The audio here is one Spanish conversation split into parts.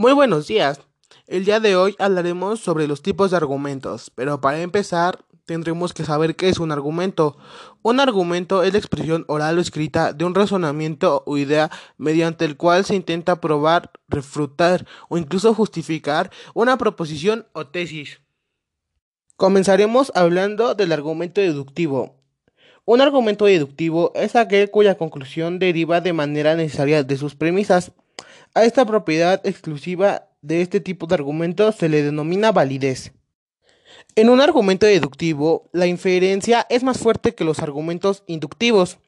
Muy buenos días. El día de hoy hablaremos sobre los tipos de argumentos, pero para empezar tendremos que saber qué es un argumento. Un argumento es la expresión oral o escrita de un razonamiento o idea mediante el cual se intenta probar, refutar o incluso justificar una proposición o tesis. Comenzaremos hablando del argumento deductivo. Un argumento deductivo es aquel cuya conclusión deriva de manera necesaria de sus premisas. A esta propiedad exclusiva de este tipo de argumentos se le denomina validez. En un argumento deductivo, la inferencia es más fuerte que los argumentos inductivos.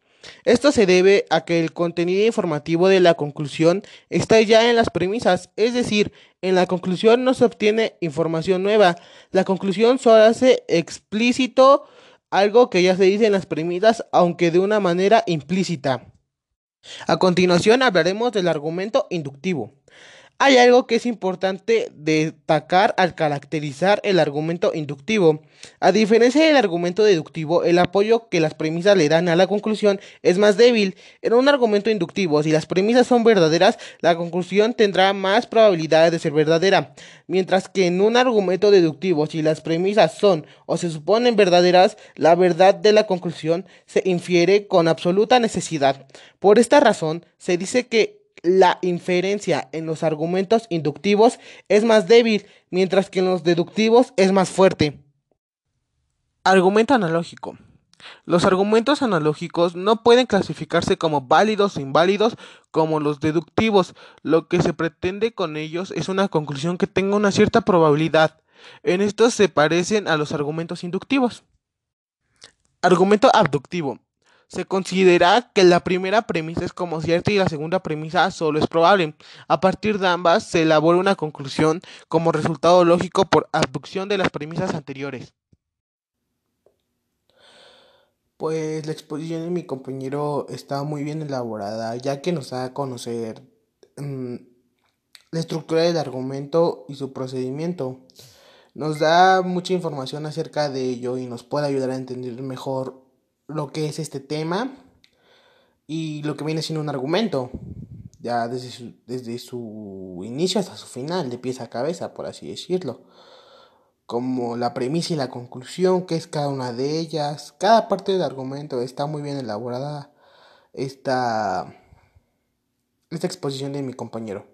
Esto se debe a que el contenido informativo de la conclusión está ya en las premisas, es decir, en la conclusión no se obtiene información nueva, la conclusión solo hace explícito algo que ya se dice en las premisas, aunque de una manera implícita. A continuación hablaremos del argumento inductivo. Hay algo que es importante destacar al caracterizar el argumento inductivo. A diferencia del argumento deductivo, el apoyo que las premisas le dan a la conclusión es más débil. En un argumento inductivo, si las premisas son verdaderas, la conclusión tendrá más probabilidades de ser verdadera. Mientras que en un argumento deductivo, si las premisas son o se suponen verdaderas, la verdad de la conclusión se infiere con absoluta necesidad. Por esta razón, se dice que la inferencia en los argumentos inductivos es más débil, mientras que en los deductivos es más fuerte. Argumento analógico. Los argumentos analógicos no pueden clasificarse como válidos o inválidos como los deductivos. Lo que se pretende con ellos es una conclusión que tenga una cierta probabilidad. En estos se parecen a los argumentos inductivos. Argumento abductivo. Se considera que la primera premisa es como cierta y la segunda premisa solo es probable. A partir de ambas se elabora una conclusión como resultado lógico por abducción de las premisas anteriores. Pues la exposición de mi compañero está muy bien elaborada, ya que nos da a conocer mm, la estructura del argumento y su procedimiento. Nos da mucha información acerca de ello y nos puede ayudar a entender mejor lo que es este tema y lo que viene siendo un argumento, ya desde su, desde su inicio hasta su final, de pieza a cabeza, por así decirlo. Como la premisa y la conclusión, que es cada una de ellas. Cada parte del argumento está muy bien elaborada. Esta, esta exposición de mi compañero.